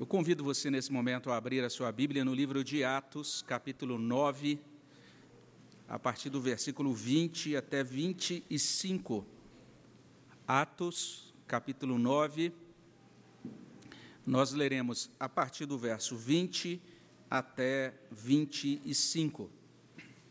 Eu convido você nesse momento a abrir a sua Bíblia no livro de Atos, capítulo 9, a partir do versículo 20 até 25. Atos, capítulo 9, nós leremos a partir do verso 20 até 25.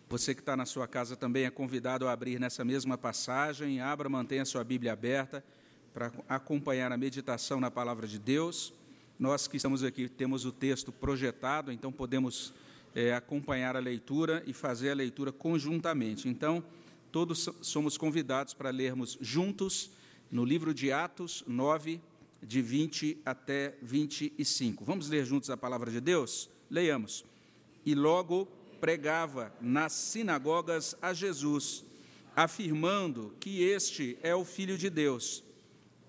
Você que está na sua casa também é convidado a abrir nessa mesma passagem. Abra, mantenha a sua Bíblia aberta para acompanhar a meditação na palavra de Deus. Nós que estamos aqui temos o texto projetado, então podemos é, acompanhar a leitura e fazer a leitura conjuntamente. Então, todos somos convidados para lermos juntos no livro de Atos 9, de 20 até 25. Vamos ler juntos a palavra de Deus? Leiamos. E logo pregava nas sinagogas a Jesus, afirmando que este é o Filho de Deus.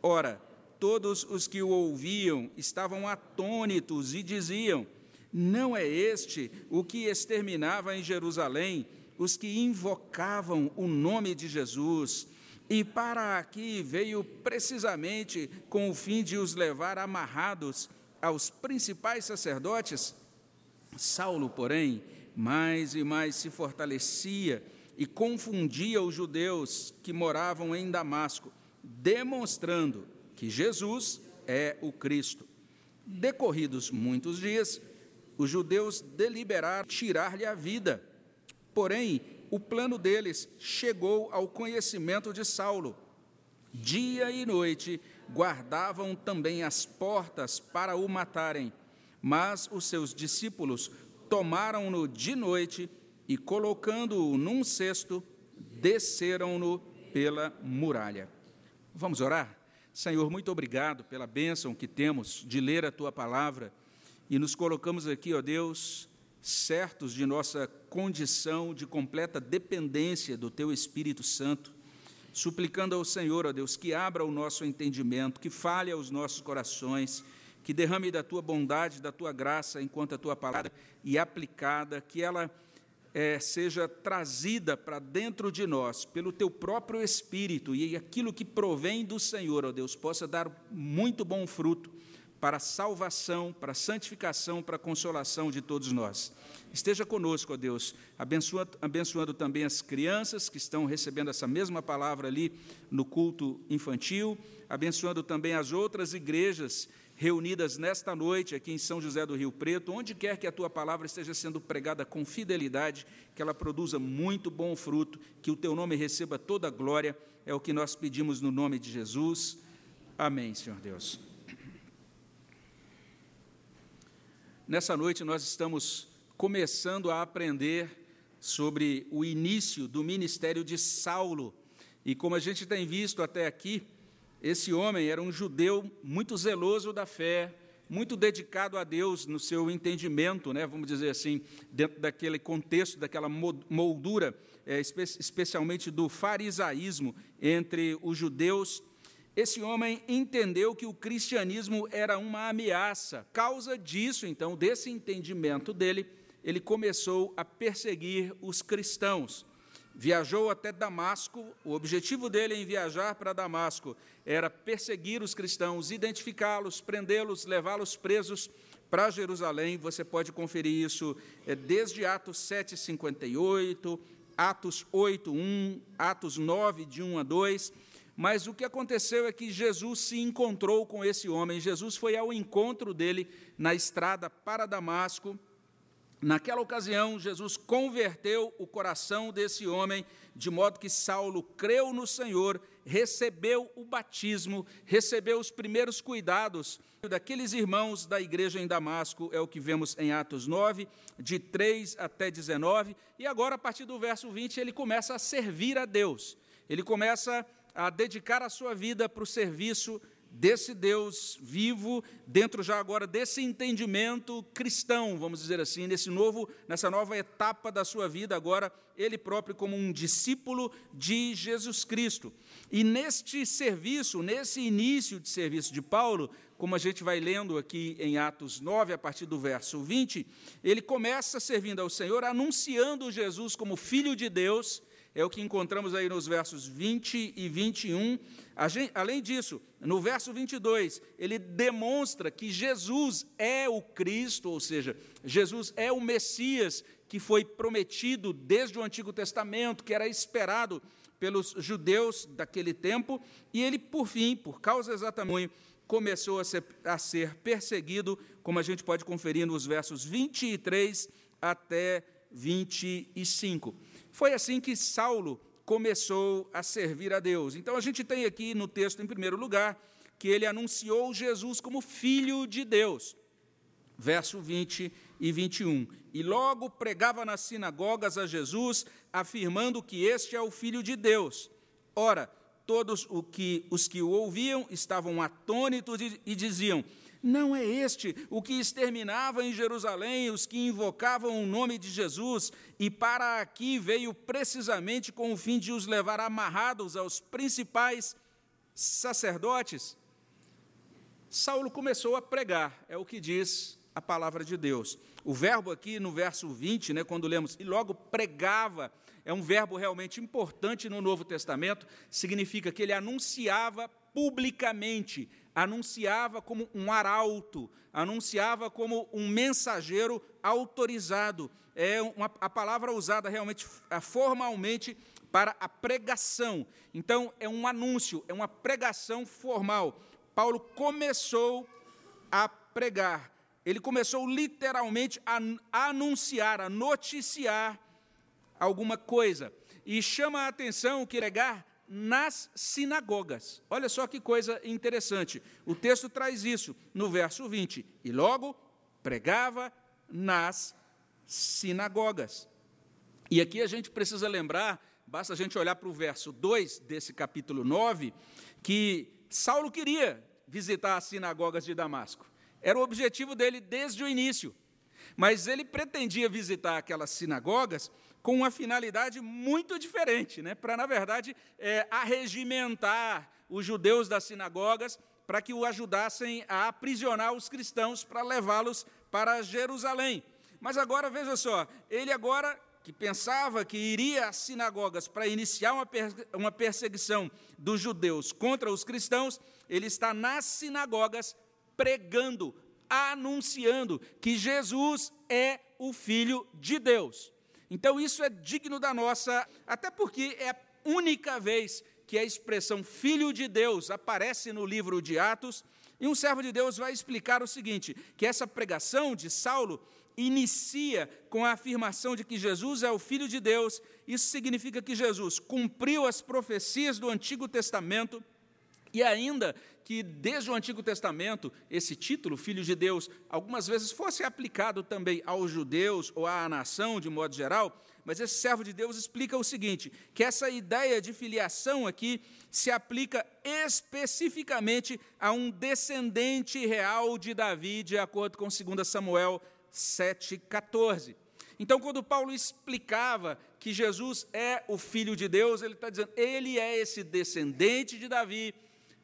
Ora, todos os que o ouviam estavam atônitos e diziam: Não é este o que exterminava em Jerusalém os que invocavam o nome de Jesus? E para aqui veio precisamente com o fim de os levar amarrados aos principais sacerdotes? Saulo, porém, mais e mais se fortalecia e confundia os judeus que moravam em Damasco, demonstrando que Jesus é o Cristo. Decorridos muitos dias, os judeus deliberaram tirar-lhe a vida. Porém, o plano deles chegou ao conhecimento de Saulo. Dia e noite guardavam também as portas para o matarem, mas os seus discípulos tomaram-no de noite e, colocando-o num cesto, desceram-no pela muralha. Vamos orar? Senhor, muito obrigado pela bênção que temos de ler a tua palavra e nos colocamos aqui, ó Deus, certos de nossa condição de completa dependência do teu Espírito Santo, suplicando ao Senhor, ó Deus, que abra o nosso entendimento, que fale aos nossos corações que derrame da tua bondade, da tua graça, enquanto a tua palavra e aplicada, que ela é, seja trazida para dentro de nós pelo teu próprio Espírito e aquilo que provém do Senhor, ó Deus, possa dar muito bom fruto para a salvação, para a santificação, para a consolação de todos nós. Esteja conosco, ó Deus, abençoando, abençoando também as crianças que estão recebendo essa mesma palavra ali no culto infantil, abençoando também as outras igrejas reunidas nesta noite aqui em São José do Rio Preto, onde quer que a tua palavra esteja sendo pregada com fidelidade, que ela produza muito bom fruto, que o teu nome receba toda a glória, é o que nós pedimos no nome de Jesus. Amém, Senhor Deus. Nessa noite nós estamos começando a aprender sobre o início do ministério de Saulo. E como a gente tem visto até aqui, esse homem era um judeu muito zeloso da fé, muito dedicado a Deus no seu entendimento, né, vamos dizer assim, dentro daquele contexto, daquela moldura, é, espe especialmente do farisaísmo entre os judeus. Esse homem entendeu que o cristianismo era uma ameaça. Causa disso, então, desse entendimento dele, ele começou a perseguir os cristãos viajou até Damasco. O objetivo dele em viajar para Damasco era perseguir os cristãos, identificá-los, prendê-los, levá-los presos para Jerusalém. Você pode conferir isso é, desde Atos 7:58, Atos 8:1, Atos 9 de 1 a 2. Mas o que aconteceu é que Jesus se encontrou com esse homem. Jesus foi ao encontro dele na estrada para Damasco. Naquela ocasião, Jesus converteu o coração desse homem, de modo que Saulo creu no Senhor, recebeu o batismo, recebeu os primeiros cuidados daqueles irmãos da igreja em Damasco, é o que vemos em Atos 9, de 3 até 19, e agora, a partir do verso 20, ele começa a servir a Deus, ele começa a dedicar a sua vida para o serviço desse Deus vivo, dentro já agora desse entendimento cristão, vamos dizer assim, nesse novo, nessa nova etapa da sua vida, agora ele próprio como um discípulo de Jesus Cristo. E neste serviço, nesse início de serviço de Paulo, como a gente vai lendo aqui em Atos 9, a partir do verso 20, ele começa servindo ao Senhor, anunciando Jesus como filho de Deus é o que encontramos aí nos versos 20 e 21. Além disso, no verso 22, ele demonstra que Jesus é o Cristo, ou seja, Jesus é o Messias que foi prometido desde o Antigo Testamento, que era esperado pelos judeus daquele tempo, e ele, por fim, por causa exatamente, começou a ser, a ser perseguido, como a gente pode conferir nos versos 23 até 25. Foi assim que Saulo começou a servir a Deus. Então a gente tem aqui no texto, em primeiro lugar, que ele anunciou Jesus como filho de Deus. Verso 20 e 21. E logo pregava nas sinagogas a Jesus, afirmando que este é o filho de Deus. Ora, todos o que, os que o ouviam estavam atônitos e, e diziam: Não é este o que exterminava em Jerusalém os que invocavam o nome de Jesus, e para aqui veio precisamente com o fim de os levar amarrados aos principais sacerdotes? Saulo começou a pregar, é o que diz a palavra de Deus. O verbo aqui no verso 20, né, quando lemos, e logo pregava, é um verbo realmente importante no Novo Testamento, significa que ele anunciava publicamente, anunciava como um arauto, anunciava como um mensageiro autorizado. É uma, a palavra usada realmente formalmente para a pregação. Então, é um anúncio, é uma pregação formal. Paulo começou a pregar ele começou literalmente a anunciar, a noticiar alguma coisa. E chama a atenção que pregar nas sinagogas. Olha só que coisa interessante. O texto traz isso no verso 20. E logo pregava nas sinagogas. E aqui a gente precisa lembrar, basta a gente olhar para o verso 2 desse capítulo 9, que Saulo queria visitar as sinagogas de Damasco. Era o objetivo dele desde o início. Mas ele pretendia visitar aquelas sinagogas com uma finalidade muito diferente, né? para, na verdade, é, arregimentar os judeus das sinagogas para que o ajudassem a aprisionar os cristãos para levá-los para Jerusalém. Mas agora, veja só, ele agora que pensava que iria às sinagogas para iniciar uma, uma perseguição dos judeus contra os cristãos, ele está nas sinagogas pregando, anunciando que Jesus é o Filho de Deus. Então, isso é digno da nossa, até porque é a única vez que a expressão Filho de Deus aparece no livro de Atos, e um servo de Deus vai explicar o seguinte: que essa pregação de Saulo inicia com a afirmação de que Jesus é o Filho de Deus. Isso significa que Jesus cumpriu as profecias do Antigo Testamento e ainda que desde o Antigo Testamento esse título, Filho de Deus, algumas vezes fosse aplicado também aos judeus ou à nação de modo geral, mas esse servo de Deus explica o seguinte: que essa ideia de filiação aqui se aplica especificamente a um descendente real de Davi, de acordo com 2 Samuel 7,14. Então, quando Paulo explicava que Jesus é o Filho de Deus, ele está dizendo, ele é esse descendente de Davi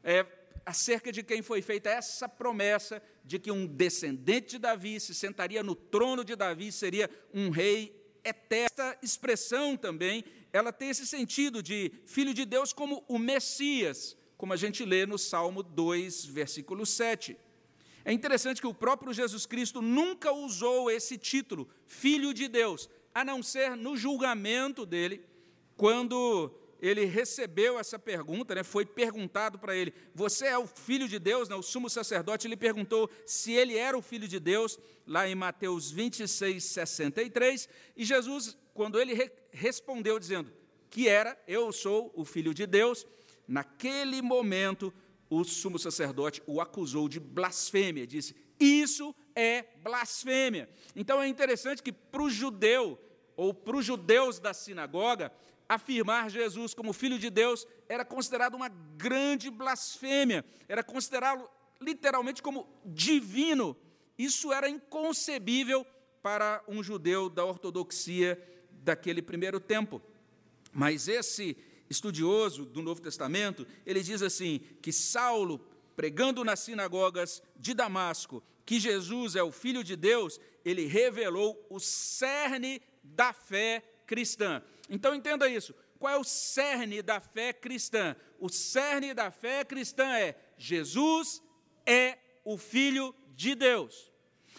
é, acerca de quem foi feita essa promessa de que um descendente de Davi se sentaria no trono de Davi, seria um rei eterno. Esta expressão também, ela tem esse sentido de filho de Deus como o Messias, como a gente lê no Salmo 2, versículo 7. É interessante que o próprio Jesus Cristo nunca usou esse título, filho de Deus, a não ser no julgamento dele, quando ele recebeu essa pergunta, né, foi perguntado para ele: Você é o filho de Deus? Né, o sumo sacerdote lhe perguntou se ele era o filho de Deus, lá em Mateus 26, 63. E Jesus, quando ele re respondeu dizendo que era, eu sou o filho de Deus, naquele momento o sumo sacerdote o acusou de blasfêmia, disse: Isso é blasfêmia. Então é interessante que para o judeu, ou para os judeus da sinagoga, afirmar Jesus como filho de Deus era considerado uma grande blasfêmia, era considerá-lo literalmente como divino. Isso era inconcebível para um judeu da ortodoxia daquele primeiro tempo. Mas esse estudioso do Novo Testamento, ele diz assim: que Saulo, pregando nas sinagogas de Damasco, que Jesus é o Filho de Deus, ele revelou o cerne da fé cristã. Então entenda isso. qual é o cerne da fé cristã? O cerne da fé cristã é Jesus é o Filho de Deus.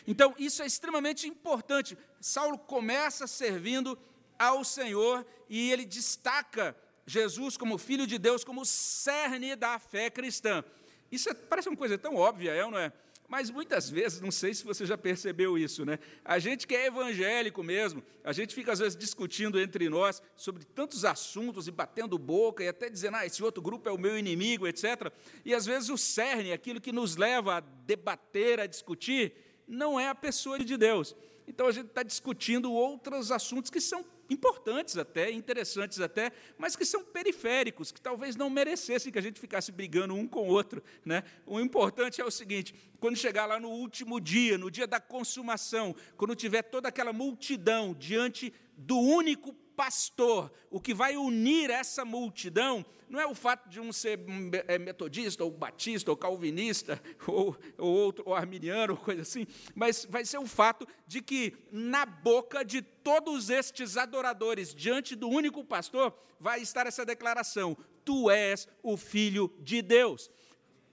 Então, isso é extremamente importante. Saulo começa servindo ao Senhor e ele destaca Jesus como Filho de Deus, como cerne da fé cristã. Isso é, parece uma coisa tão óbvia, é ou não é? Mas muitas vezes, não sei se você já percebeu isso, né? A gente que é evangélico mesmo, a gente fica às vezes discutindo entre nós sobre tantos assuntos e batendo boca e até dizendo, ah, esse outro grupo é o meu inimigo, etc. E às vezes o cerne, aquilo que nos leva a debater, a discutir, não é a pessoa de Deus. Então a gente está discutindo outros assuntos que são importantes até, interessantes até, mas que são periféricos, que talvez não merecessem que a gente ficasse brigando um com o outro. Né? O importante é o seguinte: quando chegar lá no último dia, no dia da consumação, quando tiver toda aquela multidão diante do único pastor, o que vai unir essa multidão não é o fato de um ser é, metodista, ou batista, ou calvinista, ou, ou outro, ou arminiano, ou coisa assim, mas vai ser o fato de que na boca de todos estes adoradores, diante do único pastor, vai estar essa declaração: Tu és o Filho de Deus.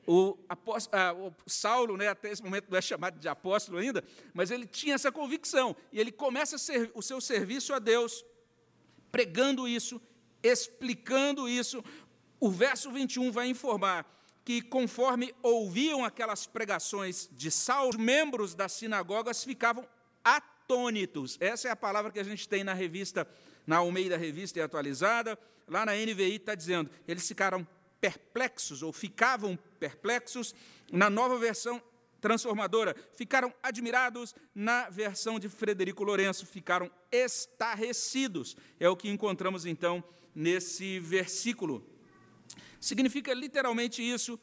O, apóstolo, ah, o, Saulo, né, até esse momento não é chamado de apóstolo ainda, mas ele tinha essa convicção, e ele começa ser, o seu serviço a Deus pregando isso, explicando isso. O verso 21 vai informar que, conforme ouviam aquelas pregações de Saulo, os membros das sinagogas ficavam atônitos. Essa é a palavra que a gente tem na revista, na Almeida Revista e Atualizada. Lá na NVI está dizendo, eles ficaram perplexos, ou ficavam perplexos. Na nova versão transformadora. Ficaram admirados na versão de Frederico Lourenço, ficaram estarrecidos. É o que encontramos então nesse versículo. Significa literalmente isso.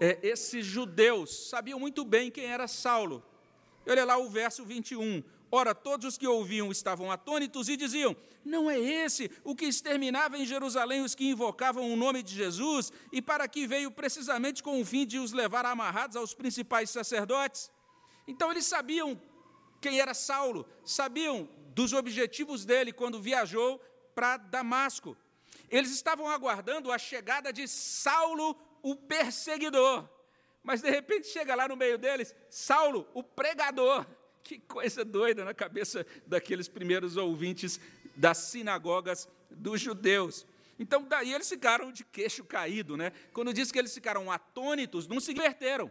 É, esses judeus sabiam muito bem quem era Saulo. Olha lá o verso 21. Ora, todos os que ouviam estavam atônitos e diziam: Não é esse o que exterminava em Jerusalém os que invocavam o nome de Jesus, e para que veio precisamente com o fim de os levar amarrados aos principais sacerdotes? Então eles sabiam quem era Saulo, sabiam dos objetivos dele quando viajou para Damasco. Eles estavam aguardando a chegada de Saulo, o perseguidor. Mas de repente chega lá no meio deles Saulo, o pregador. Que coisa doida na cabeça daqueles primeiros ouvintes das sinagogas dos judeus. Então, daí eles ficaram de queixo caído, né? Quando diz que eles ficaram atônitos, não se inverteram.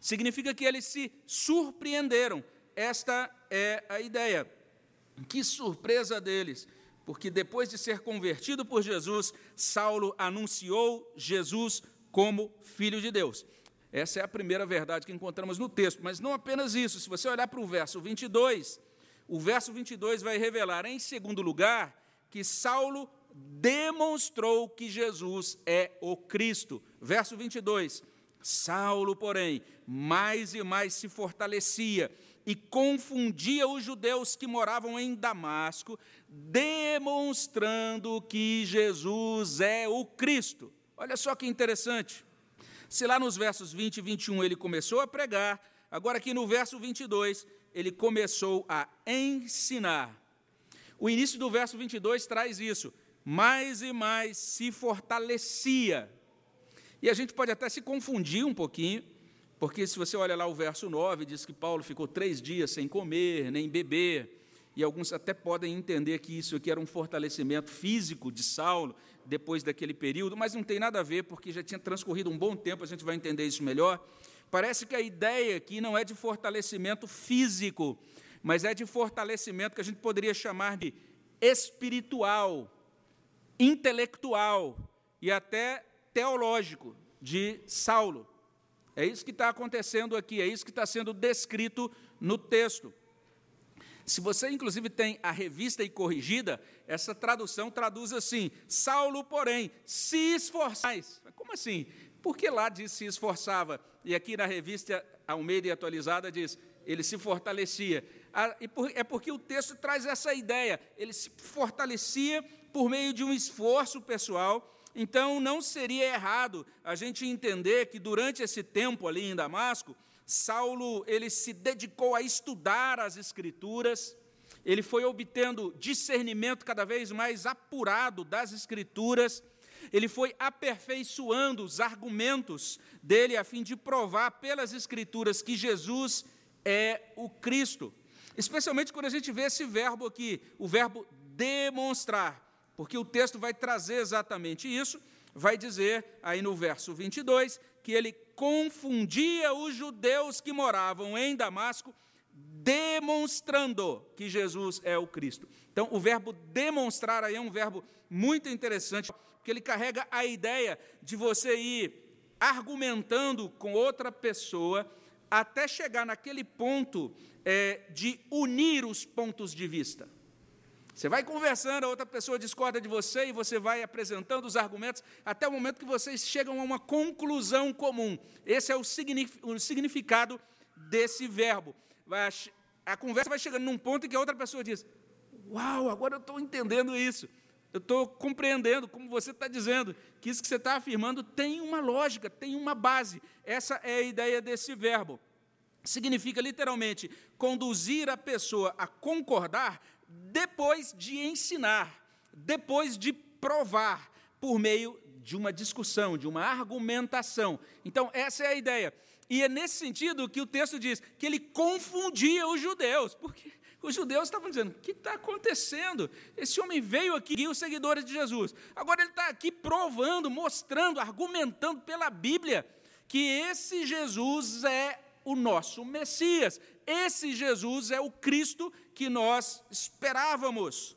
Significa que eles se surpreenderam. Esta é a ideia. Que surpresa deles, porque depois de ser convertido por Jesus, Saulo anunciou Jesus como filho de Deus. Essa é a primeira verdade que encontramos no texto, mas não apenas isso. Se você olhar para o verso 22, o verso 22 vai revelar, em segundo lugar, que Saulo demonstrou que Jesus é o Cristo. Verso 22. Saulo, porém, mais e mais se fortalecia e confundia os judeus que moravam em Damasco, demonstrando que Jesus é o Cristo. Olha só que interessante. Se lá nos versos 20 e 21 ele começou a pregar, agora aqui no verso 22 ele começou a ensinar. O início do verso 22 traz isso. Mais e mais se fortalecia. E a gente pode até se confundir um pouquinho, porque se você olha lá o verso 9, diz que Paulo ficou três dias sem comer, nem beber e alguns até podem entender que isso aqui era um fortalecimento físico de Saulo depois daquele período, mas não tem nada a ver, porque já tinha transcorrido um bom tempo, a gente vai entender isso melhor. Parece que a ideia aqui não é de fortalecimento físico, mas é de fortalecimento que a gente poderia chamar de espiritual, intelectual e até teológico de Saulo. É isso que está acontecendo aqui, é isso que está sendo descrito no texto. Se você, inclusive, tem a revista e corrigida, essa tradução traduz assim: Saulo, porém, se esforçais. Como assim? Porque lá diz se esforçava, e aqui na revista Almeida e atualizada diz ele se fortalecia. Ah, é porque o texto traz essa ideia, ele se fortalecia por meio de um esforço pessoal. Então, não seria errado a gente entender que durante esse tempo ali em Damasco, Saulo ele se dedicou a estudar as escrituras, ele foi obtendo discernimento cada vez mais apurado das Escrituras, ele foi aperfeiçoando os argumentos dele a fim de provar pelas Escrituras que Jesus é o Cristo. Especialmente quando a gente vê esse verbo aqui, o verbo demonstrar, porque o texto vai trazer exatamente isso, vai dizer aí no verso 22 que ele confundia os judeus que moravam em Damasco, demonstrando que Jesus é o Cristo. Então, o verbo demonstrar aí é um verbo muito interessante, porque ele carrega a ideia de você ir argumentando com outra pessoa até chegar naquele ponto é, de unir os pontos de vista. Você vai conversando, a outra pessoa discorda de você e você vai apresentando os argumentos até o momento que vocês chegam a uma conclusão comum. Esse é o significado desse verbo. A conversa vai chegando num ponto em que a outra pessoa diz: Uau, agora eu estou entendendo isso. Eu estou compreendendo, como você está dizendo, que isso que você está afirmando tem uma lógica, tem uma base. Essa é a ideia desse verbo. Significa literalmente conduzir a pessoa a concordar depois de ensinar, depois de provar, por meio de uma discussão, de uma argumentação. Então, essa é a ideia. E é nesse sentido que o texto diz que ele confundia os judeus, porque os judeus estavam dizendo: o que está acontecendo? Esse homem veio aqui e os seguidores de Jesus. Agora ele está aqui provando, mostrando, argumentando pela Bíblia que esse Jesus é o nosso Messias. Esse Jesus é o Cristo que nós esperávamos.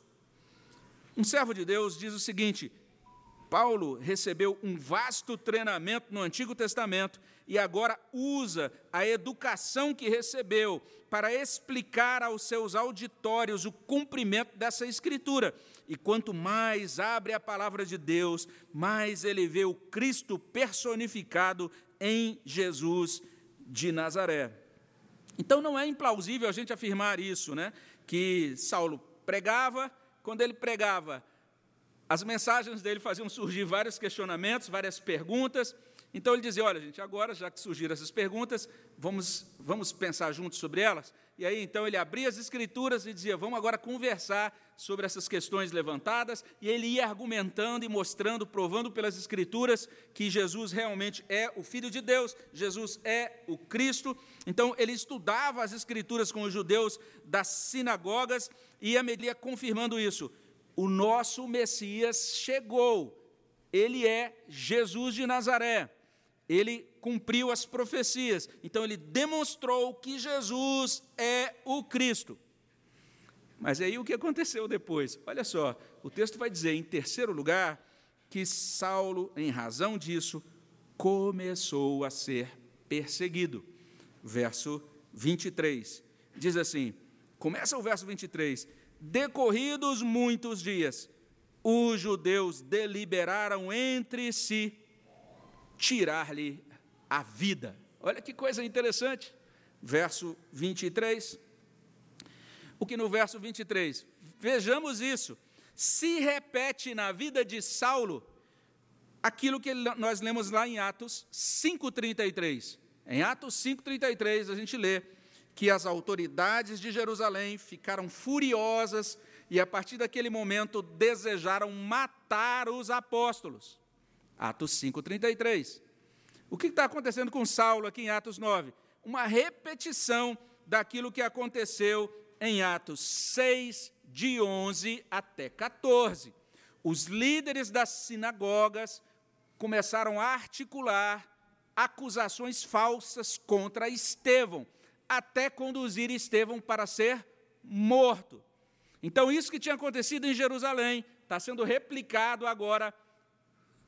Um servo de Deus diz o seguinte: Paulo recebeu um vasto treinamento no Antigo Testamento e agora usa a educação que recebeu para explicar aos seus auditórios o cumprimento dessa escritura. E quanto mais abre a palavra de Deus, mais ele vê o Cristo personificado em Jesus de Nazaré. Então não é implausível a gente afirmar isso, né? Que Saulo pregava, quando ele pregava, as mensagens dele faziam surgir vários questionamentos, várias perguntas. Então ele dizia: Olha, gente, agora, já que surgiram essas perguntas, vamos, vamos pensar juntos sobre elas. E aí, então, ele abria as escrituras e dizia: Vamos agora conversar sobre essas questões levantadas. E ele ia argumentando e mostrando, provando pelas escrituras que Jesus realmente é o Filho de Deus, Jesus é o Cristo. Então, ele estudava as escrituras com os judeus das sinagogas e ia confirmando isso o nosso Messias chegou. Ele é Jesus de Nazaré. Ele cumpriu as profecias. Então ele demonstrou que Jesus é o Cristo. Mas aí o que aconteceu depois? Olha só, o texto vai dizer, em terceiro lugar, que Saulo, em razão disso, começou a ser perseguido. Verso 23. Diz assim: começa o verso 23 Decorridos muitos dias, os judeus deliberaram entre si tirar-lhe a vida. Olha que coisa interessante. Verso 23. O que no verso 23? Vejamos isso. Se repete na vida de Saulo aquilo que nós lemos lá em Atos 5:33. Em Atos 5:33 a gente lê que as autoridades de Jerusalém ficaram furiosas e, a partir daquele momento, desejaram matar os apóstolos. Atos 5,33. O que está acontecendo com Saulo aqui em Atos 9? Uma repetição daquilo que aconteceu em Atos 6, de 11 até 14. Os líderes das sinagogas começaram a articular acusações falsas contra Estevão até conduzir Estevão para ser morto. Então, isso que tinha acontecido em Jerusalém está sendo replicado agora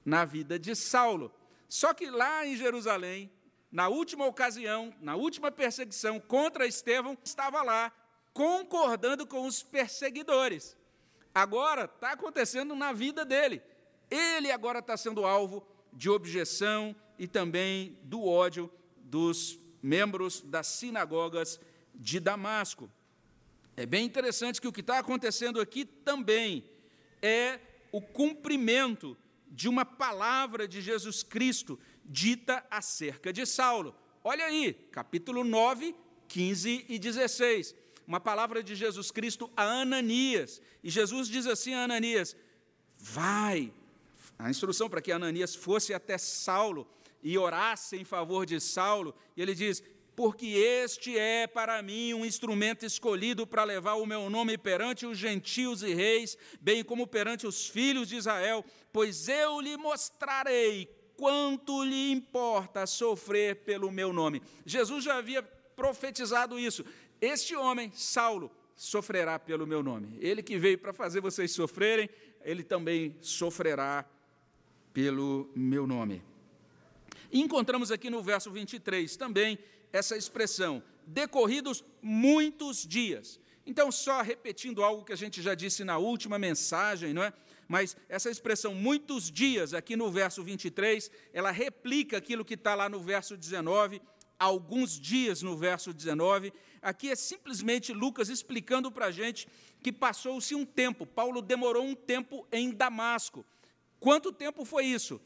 na vida de Saulo. Só que lá em Jerusalém, na última ocasião, na última perseguição contra Estevão, estava lá concordando com os perseguidores. Agora está acontecendo na vida dele. Ele agora está sendo alvo de objeção e também do ódio dos membros das sinagogas de Damasco. É bem interessante que o que está acontecendo aqui também é o cumprimento de uma palavra de Jesus Cristo dita acerca de Saulo. Olha aí, capítulo 9, 15 e 16. uma palavra de Jesus Cristo a Ananias. E Jesus diz assim a Ananias: Vai. A instrução para que Ananias fosse até Saulo e orasse em favor de Saulo. E ele diz: porque este é para mim um instrumento escolhido para levar o meu nome perante os gentios e reis, bem como perante os filhos de Israel, pois eu lhe mostrarei quanto lhe importa sofrer pelo meu nome. Jesus já havia profetizado isso. Este homem, Saulo, sofrerá pelo meu nome. Ele que veio para fazer vocês sofrerem, ele também sofrerá pelo meu nome. E encontramos aqui no verso 23 também essa expressão, decorridos muitos dias. Então, só repetindo algo que a gente já disse na última mensagem, não é? Mas essa expressão muitos dias, aqui no verso 23, ela replica aquilo que está lá no verso 19, alguns dias no verso 19. Aqui é simplesmente Lucas explicando para a gente que passou-se um tempo, Paulo demorou um tempo em Damasco. Quanto tempo foi isso?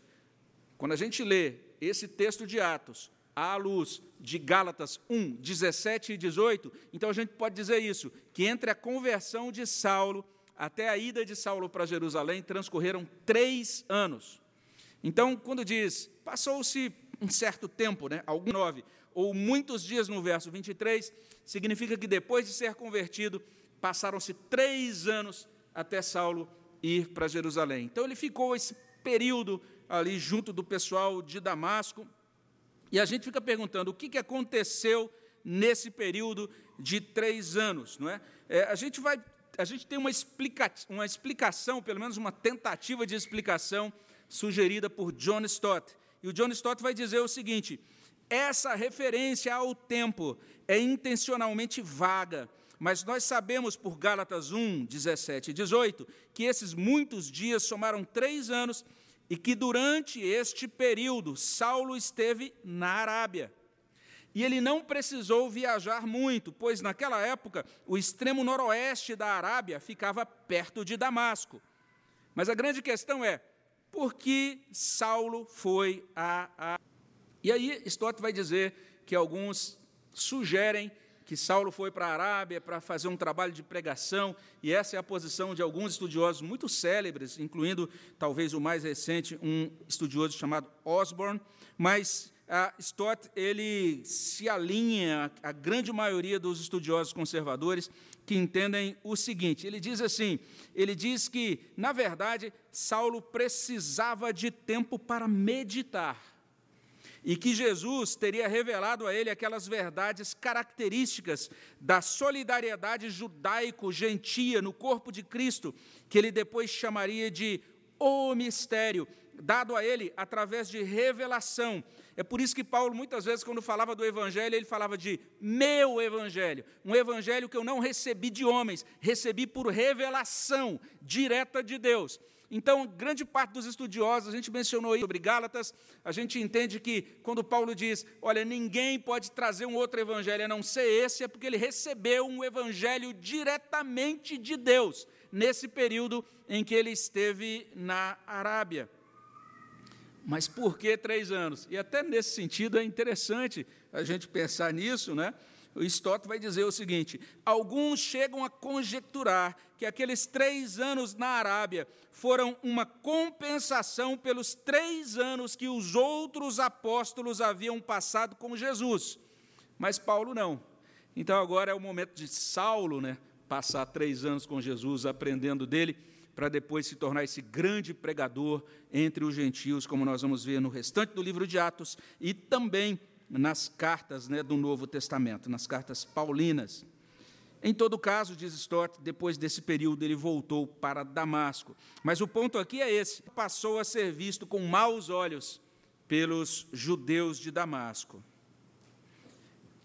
Quando a gente lê esse texto de Atos, à luz de Gálatas 1, 17 e 18, então a gente pode dizer isso, que entre a conversão de Saulo até a ida de Saulo para Jerusalém transcorreram três anos. Então, quando diz, passou-se um certo tempo, né, algum nove, ou muitos dias no verso 23, significa que depois de ser convertido, passaram-se três anos até Saulo ir para Jerusalém. Então, ele ficou esse período ali junto do pessoal de Damasco, e a gente fica perguntando o que, que aconteceu nesse período de três anos. Não é? é a gente vai. A gente tem uma, explica, uma explicação, pelo menos uma tentativa de explicação, sugerida por John Stott. E o John Stott vai dizer o seguinte: essa referência ao tempo é intencionalmente vaga, mas nós sabemos por Gálatas 1, 17 e 18, que esses muitos dias somaram três anos e que durante este período Saulo esteve na Arábia. E ele não precisou viajar muito, pois naquela época o extremo noroeste da Arábia ficava perto de Damasco. Mas a grande questão é, por que Saulo foi a, a... E aí Stott vai dizer que alguns sugerem que Saulo foi para a Arábia para fazer um trabalho de pregação, e essa é a posição de alguns estudiosos muito célebres, incluindo talvez o mais recente, um estudioso chamado Osborne, mas a Stott ele se alinha à grande maioria dos estudiosos conservadores que entendem o seguinte, ele diz assim, ele diz que, na verdade, Saulo precisava de tempo para meditar e que Jesus teria revelado a ele aquelas verdades características da solidariedade judaico-gentia no corpo de Cristo, que ele depois chamaria de o mistério, dado a ele através de revelação. É por isso que Paulo, muitas vezes, quando falava do Evangelho, ele falava de meu Evangelho, um Evangelho que eu não recebi de homens, recebi por revelação direta de Deus. Então, grande parte dos estudiosos, a gente mencionou aí sobre Gálatas, a gente entende que quando Paulo diz, olha, ninguém pode trazer um outro evangelho a não ser esse, é porque ele recebeu um evangelho diretamente de Deus, nesse período em que ele esteve na Arábia. Mas por que três anos? E até nesse sentido é interessante a gente pensar nisso, né? Stott vai dizer o seguinte: alguns chegam a conjecturar que aqueles três anos na Arábia foram uma compensação pelos três anos que os outros apóstolos haviam passado com Jesus. Mas Paulo não. Então agora é o momento de Saulo, né, passar três anos com Jesus, aprendendo dele, para depois se tornar esse grande pregador entre os gentios, como nós vamos ver no restante do livro de Atos, e também nas cartas né, do Novo Testamento, nas cartas paulinas. Em todo caso, diz Stott, depois desse período ele voltou para Damasco. Mas o ponto aqui é esse: passou a ser visto com maus olhos pelos judeus de Damasco.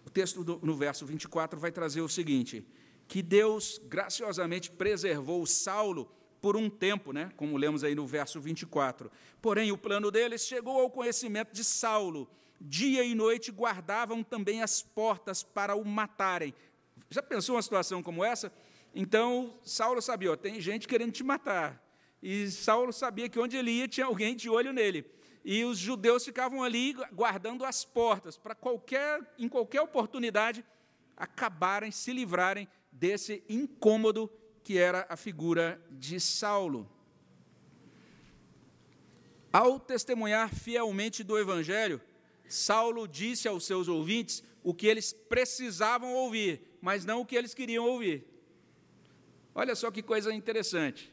O texto do, no verso 24 vai trazer o seguinte: que Deus graciosamente preservou Saulo por um tempo, né? como lemos aí no verso 24. Porém, o plano deles chegou ao conhecimento de Saulo dia e noite guardavam também as portas para o matarem. Já pensou uma situação como essa? Então, Saulo sabia, ó, tem gente querendo te matar. E Saulo sabia que onde ele ia tinha alguém de olho nele. E os judeus ficavam ali guardando as portas para qualquer, em qualquer oportunidade acabarem, se livrarem desse incômodo que era a figura de Saulo. Ao testemunhar fielmente do Evangelho, Saulo disse aos seus ouvintes o que eles precisavam ouvir, mas não o que eles queriam ouvir. Olha só que coisa interessante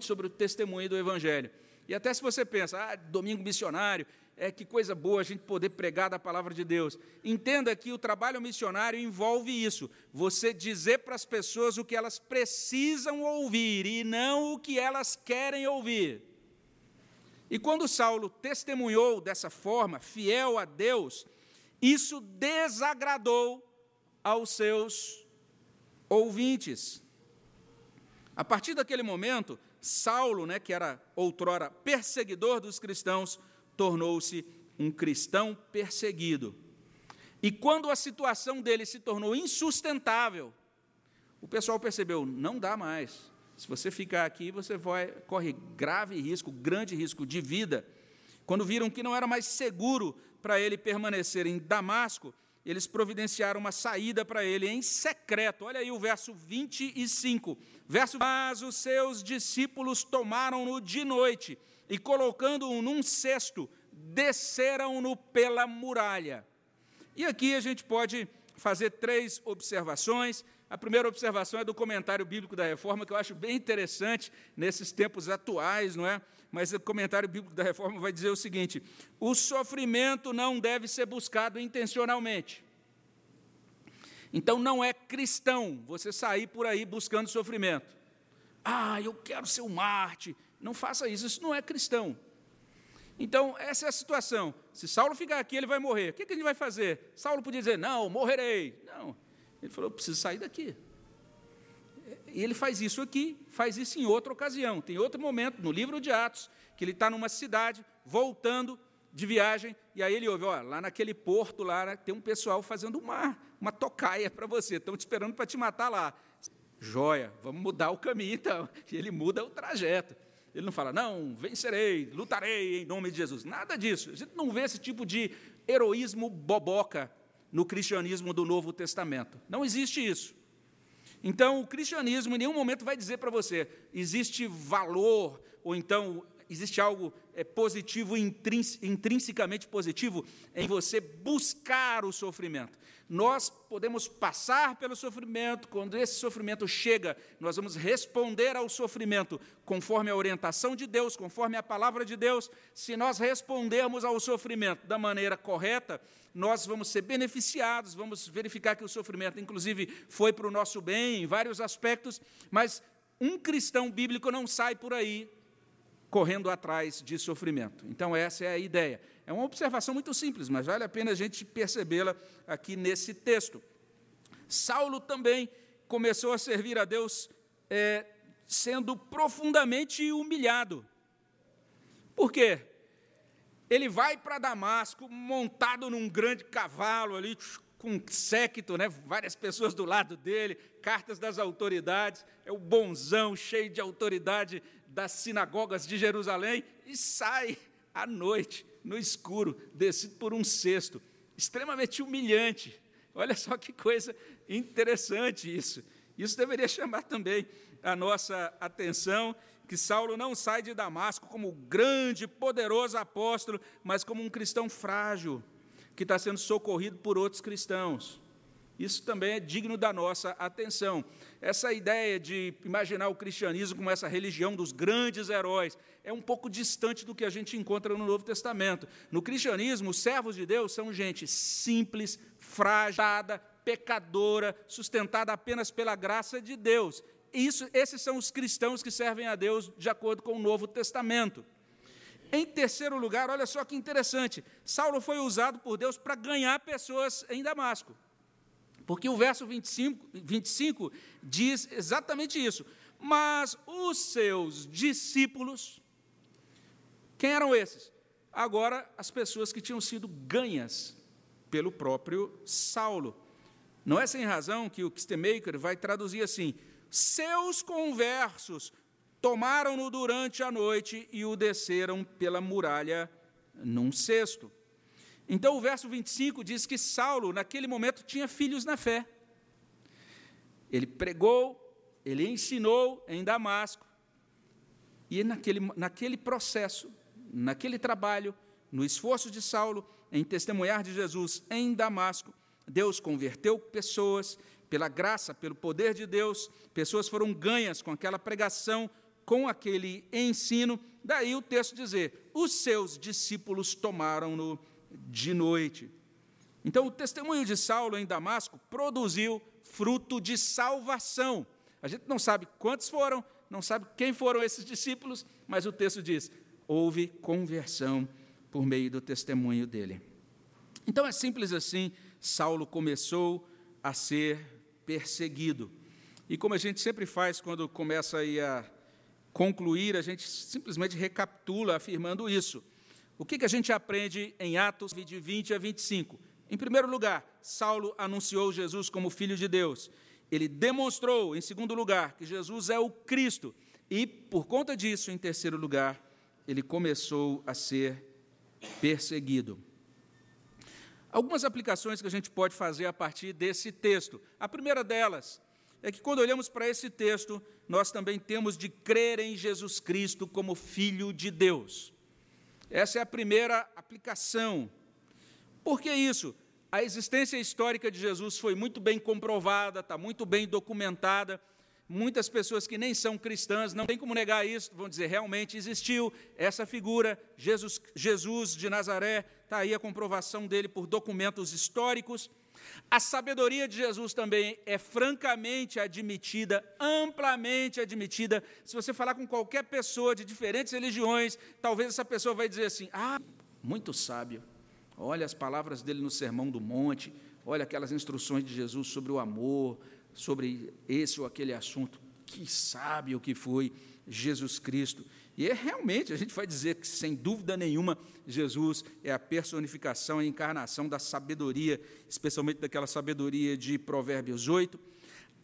sobre o testemunho do Evangelho. E até se você pensa, ah, domingo missionário, é que coisa boa a gente poder pregar da palavra de Deus. Entenda que o trabalho missionário envolve isso, você dizer para as pessoas o que elas precisam ouvir e não o que elas querem ouvir. E quando Saulo testemunhou dessa forma, fiel a Deus, isso desagradou aos seus ouvintes. A partir daquele momento, Saulo, né, que era outrora perseguidor dos cristãos, tornou-se um cristão perseguido. E quando a situação dele se tornou insustentável, o pessoal percebeu: não dá mais. Se você ficar aqui, você vai, corre grave risco, grande risco de vida. Quando viram que não era mais seguro para ele permanecer em Damasco, eles providenciaram uma saída para ele em secreto. Olha aí o verso 25. Verso: Mas os seus discípulos tomaram-no de noite e, colocando-o num cesto, desceram-no pela muralha. E aqui a gente pode fazer três observações. A primeira observação é do comentário bíblico da Reforma, que eu acho bem interessante nesses tempos atuais, não é? Mas o comentário bíblico da Reforma vai dizer o seguinte: o sofrimento não deve ser buscado intencionalmente. Então não é cristão você sair por aí buscando sofrimento. Ah, eu quero ser um Marte. Não faça isso, isso não é cristão. Então, essa é a situação. Se Saulo ficar aqui, ele vai morrer. O que, que ele vai fazer? Saulo podia dizer: Não, morrerei. Não. Ele falou: preciso sair daqui. E ele faz isso aqui, faz isso em outra ocasião. Tem outro momento, no livro de Atos, que ele está numa cidade, voltando de viagem, e aí ele ouve: ó, lá naquele porto, lá né, tem um pessoal fazendo uma, uma tocaia para você, estão te esperando para te matar lá. Joia, vamos mudar o caminho então. E ele muda o trajeto. Ele não fala, não, vencerei, lutarei em nome de Jesus. Nada disso. A gente não vê esse tipo de heroísmo boboca no cristianismo do Novo Testamento. Não existe isso. Então, o cristianismo em nenhum momento vai dizer para você, existe valor, ou então existe algo é, positivo, intrinsecamente positivo, em você buscar o sofrimento. Nós podemos passar pelo sofrimento, quando esse sofrimento chega, nós vamos responder ao sofrimento conforme a orientação de Deus, conforme a palavra de Deus. Se nós respondermos ao sofrimento da maneira correta, nós vamos ser beneficiados, vamos verificar que o sofrimento, inclusive, foi para o nosso bem em vários aspectos, mas um cristão bíblico não sai por aí correndo atrás de sofrimento. Então, essa é a ideia. É uma observação muito simples, mas vale a pena a gente percebê-la aqui nesse texto. Saulo também começou a servir a Deus é, sendo profundamente humilhado. Por quê? Ele vai para Damasco montado num grande cavalo ali, com um séquito, né? várias pessoas do lado dele, cartas das autoridades, é o bonzão cheio de autoridade das sinagogas de Jerusalém e sai à noite, no escuro, descido por um cesto. Extremamente humilhante. Olha só que coisa interessante isso. Isso deveria chamar também a nossa atenção, que Saulo não sai de Damasco como grande, poderoso apóstolo, mas como um cristão frágil, que está sendo socorrido por outros cristãos. Isso também é digno da nossa atenção. Essa ideia de imaginar o cristianismo como essa religião dos grandes heróis é um pouco distante do que a gente encontra no Novo Testamento. No cristianismo, os servos de Deus são gente simples, frágil, pecadora, sustentada apenas pela graça de Deus. Isso, esses são os cristãos que servem a Deus de acordo com o Novo Testamento. Em terceiro lugar, olha só que interessante: Saulo foi usado por Deus para ganhar pessoas em Damasco. Porque o verso 25, 25 diz exatamente isso. Mas os seus discípulos, quem eram esses? Agora, as pessoas que tinham sido ganhas pelo próprio Saulo. Não é sem razão que o Kistemaker vai traduzir assim: seus conversos tomaram-no durante a noite e o desceram pela muralha num cesto. Então, o verso 25 diz que Saulo, naquele momento, tinha filhos na fé. Ele pregou, ele ensinou em Damasco, e naquele, naquele processo, naquele trabalho, no esforço de Saulo em testemunhar de Jesus em Damasco, Deus converteu pessoas, pela graça, pelo poder de Deus, pessoas foram ganhas com aquela pregação, com aquele ensino. Daí o texto dizer: os seus discípulos tomaram-no de noite. Então, o testemunho de Saulo em Damasco produziu fruto de salvação. A gente não sabe quantos foram, não sabe quem foram esses discípulos, mas o texto diz: houve conversão por meio do testemunho dele. Então é simples assim, Saulo começou a ser perseguido. E como a gente sempre faz quando começa a concluir, a gente simplesmente recapitula afirmando isso. O que, que a gente aprende em Atos de 20 a 25? Em primeiro lugar, Saulo anunciou Jesus como Filho de Deus. Ele demonstrou, em segundo lugar, que Jesus é o Cristo. E, por conta disso, em terceiro lugar, ele começou a ser perseguido. Algumas aplicações que a gente pode fazer a partir desse texto. A primeira delas é que, quando olhamos para esse texto, nós também temos de crer em Jesus Cristo como Filho de Deus. Essa é a primeira aplicação. Por que isso? A existência histórica de Jesus foi muito bem comprovada, está muito bem documentada. Muitas pessoas que nem são cristãs, não tem como negar isso, vão dizer, realmente existiu essa figura, Jesus, Jesus de Nazaré, está aí a comprovação dele por documentos históricos. A sabedoria de Jesus também é francamente admitida, amplamente admitida. Se você falar com qualquer pessoa de diferentes religiões, talvez essa pessoa vai dizer assim: Ah, muito sábio. Olha as palavras dele no Sermão do Monte, olha aquelas instruções de Jesus sobre o amor, sobre esse ou aquele assunto. Que sábio que foi Jesus Cristo. E é realmente, a gente vai dizer que, sem dúvida nenhuma, Jesus é a personificação, a encarnação da sabedoria, especialmente daquela sabedoria de Provérbios 8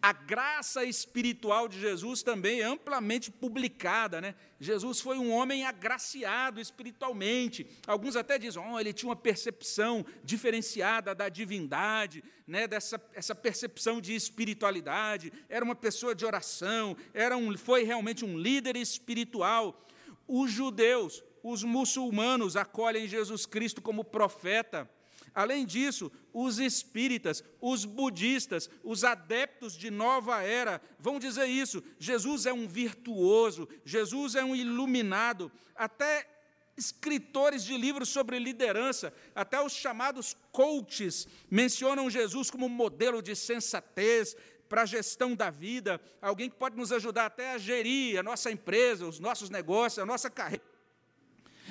a graça espiritual de Jesus também é amplamente publicada. Né? Jesus foi um homem agraciado espiritualmente. Alguns até dizem, oh, ele tinha uma percepção diferenciada da divindade, né? dessa essa percepção de espiritualidade. Era uma pessoa de oração, era um, foi realmente um líder espiritual. Os judeus, os muçulmanos acolhem Jesus Cristo como profeta. Além disso, os espíritas, os budistas, os adeptos de nova era vão dizer isso. Jesus é um virtuoso, Jesus é um iluminado. Até escritores de livros sobre liderança, até os chamados coaches, mencionam Jesus como modelo de sensatez, para a gestão da vida, alguém que pode nos ajudar até a gerir a nossa empresa, os nossos negócios, a nossa carreira.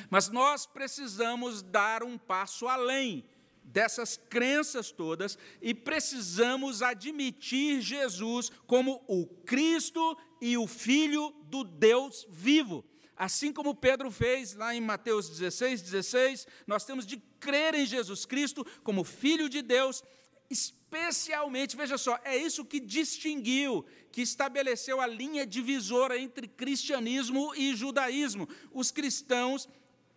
Mas nós precisamos dar um passo além dessas crenças todas e precisamos admitir Jesus como o Cristo e o Filho do Deus vivo. Assim como Pedro fez lá em Mateus 16, 16, nós temos de crer em Jesus Cristo como Filho de Deus, especialmente, veja só, é isso que distinguiu, que estabeleceu a linha divisora entre cristianismo e judaísmo. Os cristãos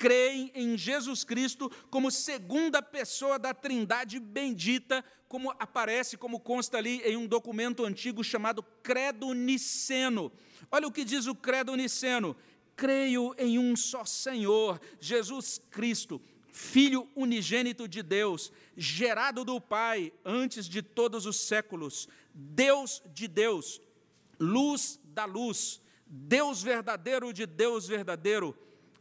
creem em Jesus Cristo como segunda pessoa da Trindade bendita, como aparece, como consta ali em um documento antigo chamado Credo Niceno. Olha o que diz o Credo Niceno: creio em um só Senhor, Jesus Cristo, Filho unigênito de Deus, gerado do Pai antes de todos os séculos, Deus de Deus, luz da luz, Deus verdadeiro de Deus verdadeiro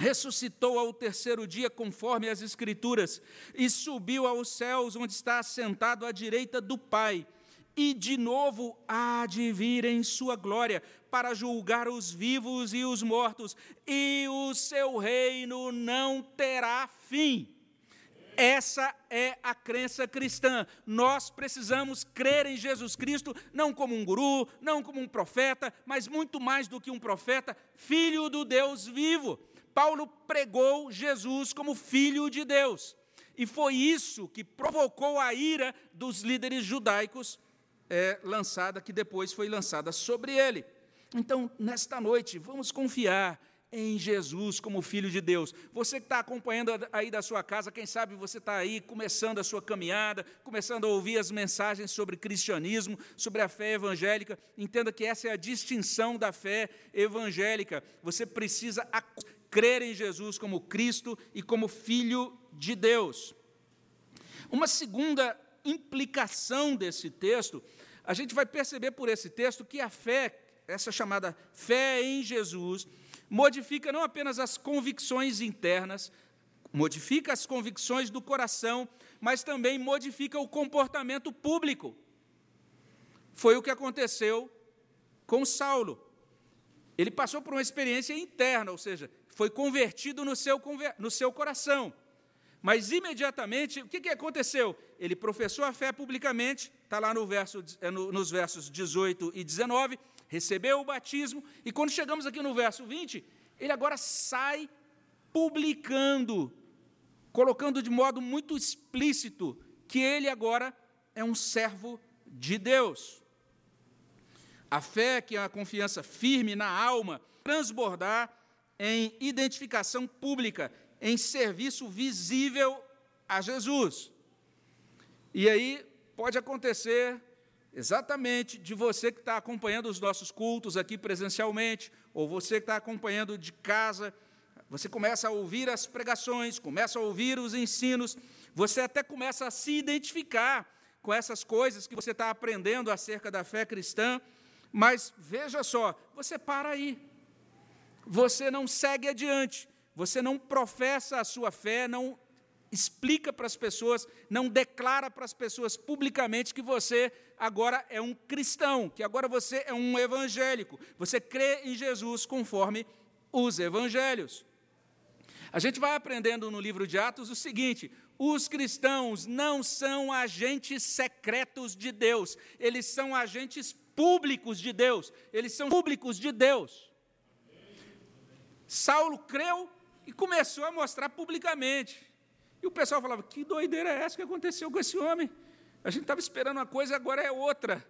ressuscitou ao terceiro dia, conforme as Escrituras, e subiu aos céus, onde está assentado à direita do Pai, e de novo há de vir em sua glória, para julgar os vivos e os mortos, e o seu reino não terá fim. Essa é a crença cristã. Nós precisamos crer em Jesus Cristo, não como um guru, não como um profeta, mas muito mais do que um profeta, filho do Deus vivo. Paulo pregou Jesus como filho de Deus. E foi isso que provocou a ira dos líderes judaicos, é, lançada, que depois foi lançada sobre ele. Então, nesta noite, vamos confiar em Jesus como Filho de Deus. Você que está acompanhando aí da sua casa, quem sabe você está aí começando a sua caminhada, começando a ouvir as mensagens sobre cristianismo, sobre a fé evangélica. Entenda que essa é a distinção da fé evangélica. Você precisa crer em Jesus como Cristo e como Filho de Deus. Uma segunda implicação desse texto, a gente vai perceber por esse texto que a fé, essa chamada fé em Jesus, modifica não apenas as convicções internas, modifica as convicções do coração, mas também modifica o comportamento público. Foi o que aconteceu com Saulo. Ele passou por uma experiência interna, ou seja, foi convertido no seu, no seu coração. Mas imediatamente, o que, que aconteceu? Ele professou a fé publicamente, está lá no verso, é nos versos 18 e 19, recebeu o batismo, e quando chegamos aqui no verso 20, ele agora sai publicando, colocando de modo muito explícito que ele agora é um servo de Deus. A fé, que é uma confiança firme na alma, transbordar em identificação pública, em serviço visível a Jesus. E aí pode acontecer exatamente de você que está acompanhando os nossos cultos aqui presencialmente, ou você que está acompanhando de casa, você começa a ouvir as pregações, começa a ouvir os ensinos, você até começa a se identificar com essas coisas que você está aprendendo acerca da fé cristã, mas veja só, você para aí, você não segue adiante, você não professa a sua fé, não explica para as pessoas, não declara para as pessoas publicamente que você agora é um cristão, que agora você é um evangélico, você crê em Jesus conforme os evangelhos. A gente vai aprendendo no livro de Atos o seguinte: os cristãos não são agentes secretos de Deus, eles são agentes públicos de Deus, eles são públicos de Deus. Saulo creu e começou a mostrar publicamente. E o pessoal falava: que doideira é essa que aconteceu com esse homem? A gente estava esperando uma coisa, agora é outra.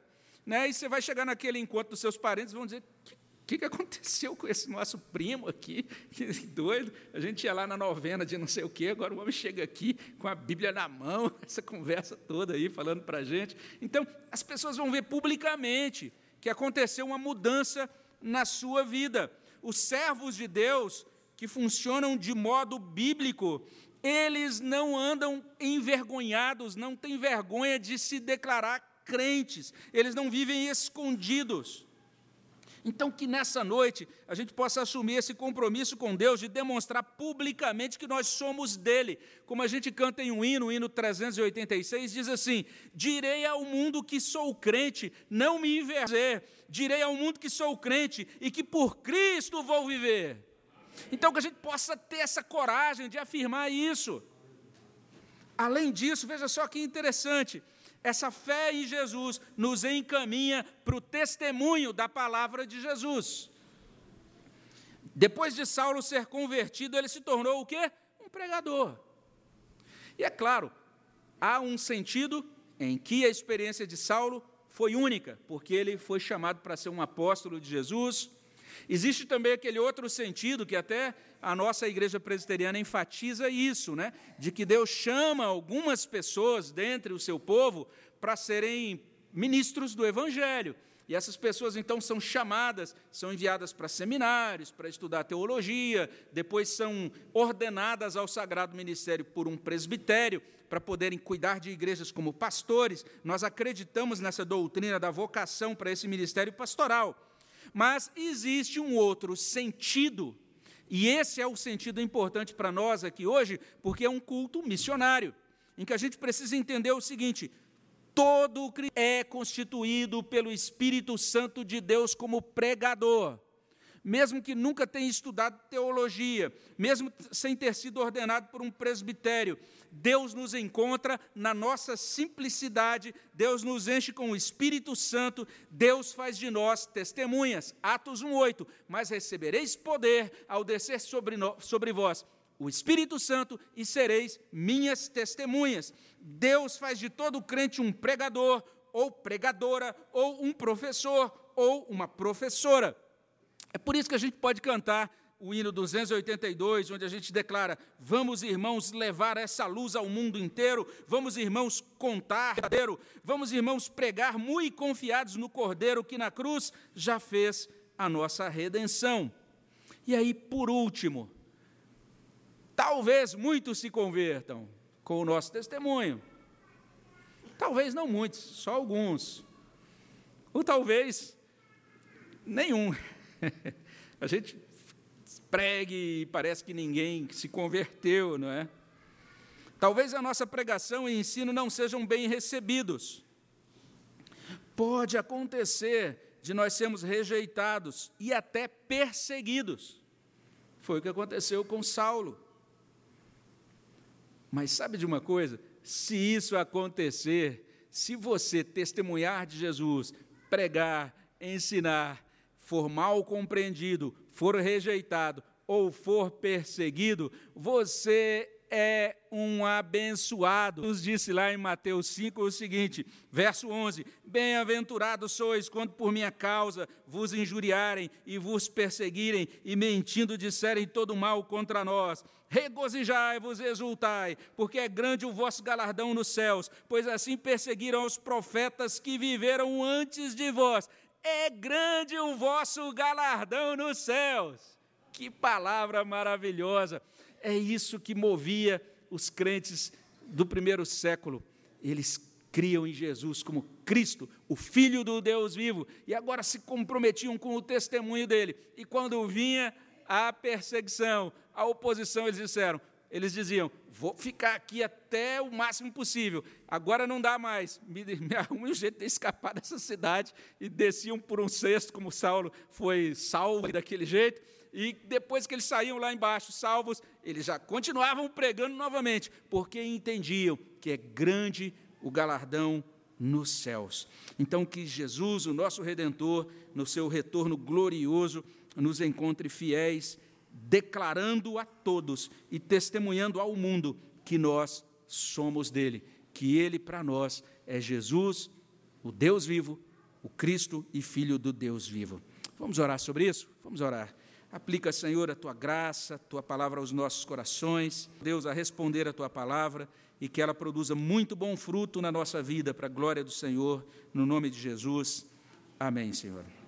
Né? E você vai chegar naquele encontro dos seus parentes e vão dizer: o que, que aconteceu com esse nosso primo aqui? Que doido. A gente ia lá na novena de não sei o quê, agora o homem chega aqui com a Bíblia na mão, essa conversa toda aí falando para a gente. Então, as pessoas vão ver publicamente que aconteceu uma mudança na sua vida. Os servos de Deus que funcionam de modo bíblico, eles não andam envergonhados, não têm vergonha de se declarar crentes, eles não vivem escondidos. Então, que nessa noite a gente possa assumir esse compromisso com Deus de demonstrar publicamente que nós somos dele. Como a gente canta em um hino, o hino 386, diz assim: Direi ao mundo que sou crente, não me envergonhar. Direi ao mundo que sou crente e que por Cristo vou viver. Então, que a gente possa ter essa coragem de afirmar isso. Além disso, veja só que interessante, essa fé em Jesus nos encaminha para o testemunho da palavra de Jesus. Depois de Saulo ser convertido, ele se tornou o quê? Um pregador. E é claro, há um sentido em que a experiência de Saulo foi única, porque ele foi chamado para ser um apóstolo de Jesus, Existe também aquele outro sentido que até a nossa igreja presbiteriana enfatiza isso, né? De que Deus chama algumas pessoas dentre o seu povo para serem ministros do evangelho. E essas pessoas então são chamadas, são enviadas para seminários, para estudar teologia, depois são ordenadas ao sagrado ministério por um presbitério, para poderem cuidar de igrejas como pastores. Nós acreditamos nessa doutrina da vocação para esse ministério pastoral. Mas existe um outro sentido, e esse é o sentido importante para nós aqui hoje, porque é um culto missionário, em que a gente precisa entender o seguinte: todo é constituído pelo Espírito Santo de Deus como pregador. mesmo que nunca tenha estudado teologia, mesmo sem ter sido ordenado por um presbitério, Deus nos encontra na nossa simplicidade, Deus nos enche com o Espírito Santo, Deus faz de nós testemunhas. Atos 1:8. Mas recebereis poder ao descer sobre, no, sobre vós o Espírito Santo e sereis minhas testemunhas. Deus faz de todo crente um pregador, ou pregadora, ou um professor, ou uma professora. É por isso que a gente pode cantar o hino 282, onde a gente declara: Vamos, irmãos, levar essa luz ao mundo inteiro, vamos, irmãos, contar vamos, irmãos, pregar muito confiados no Cordeiro que na cruz já fez a nossa redenção. E aí, por último, talvez muitos se convertam com o nosso testemunho. Talvez não muitos, só alguns. Ou talvez nenhum. a gente pregue e parece que ninguém se converteu, não é? Talvez a nossa pregação e ensino não sejam bem recebidos. Pode acontecer de nós sermos rejeitados e até perseguidos. Foi o que aconteceu com Saulo. Mas sabe de uma coisa? Se isso acontecer, se você testemunhar de Jesus, pregar, ensinar, for mal compreendido, for rejeitado ou for perseguido, você é um abençoado. Nos disse lá em Mateus 5 o seguinte, verso 11: Bem-aventurados sois quando por minha causa vos injuriarem e vos perseguirem e mentindo disserem todo mal contra nós. Regozijai-vos, exultai, porque é grande o vosso galardão nos céus, pois assim perseguiram os profetas que viveram antes de vós é grande o vosso galardão nos céus. Que palavra maravilhosa! É isso que movia os crentes do primeiro século. Eles criam em Jesus como Cristo, o Filho do Deus vivo, e agora se comprometiam com o testemunho dele. E quando vinha a perseguição, a oposição, eles disseram: eles diziam: vou ficar aqui até o máximo possível, agora não dá mais, me, me arrume um jeito de escapar dessa cidade, e desciam por um cesto, como Saulo foi salvo daquele jeito, e depois que eles saíam lá embaixo, salvos, eles já continuavam pregando novamente, porque entendiam que é grande o galardão nos céus. Então, que Jesus, o nosso Redentor, no seu retorno glorioso, nos encontre fiéis declarando a todos e testemunhando ao mundo que nós somos dele, que ele para nós é Jesus, o Deus vivo, o Cristo e Filho do Deus vivo. Vamos orar sobre isso? Vamos orar. Aplica, Senhor, a tua graça, a tua palavra aos nossos corações, Deus, a responder a tua palavra e que ela produza muito bom fruto na nossa vida, para a glória do Senhor, no nome de Jesus. Amém, Senhor.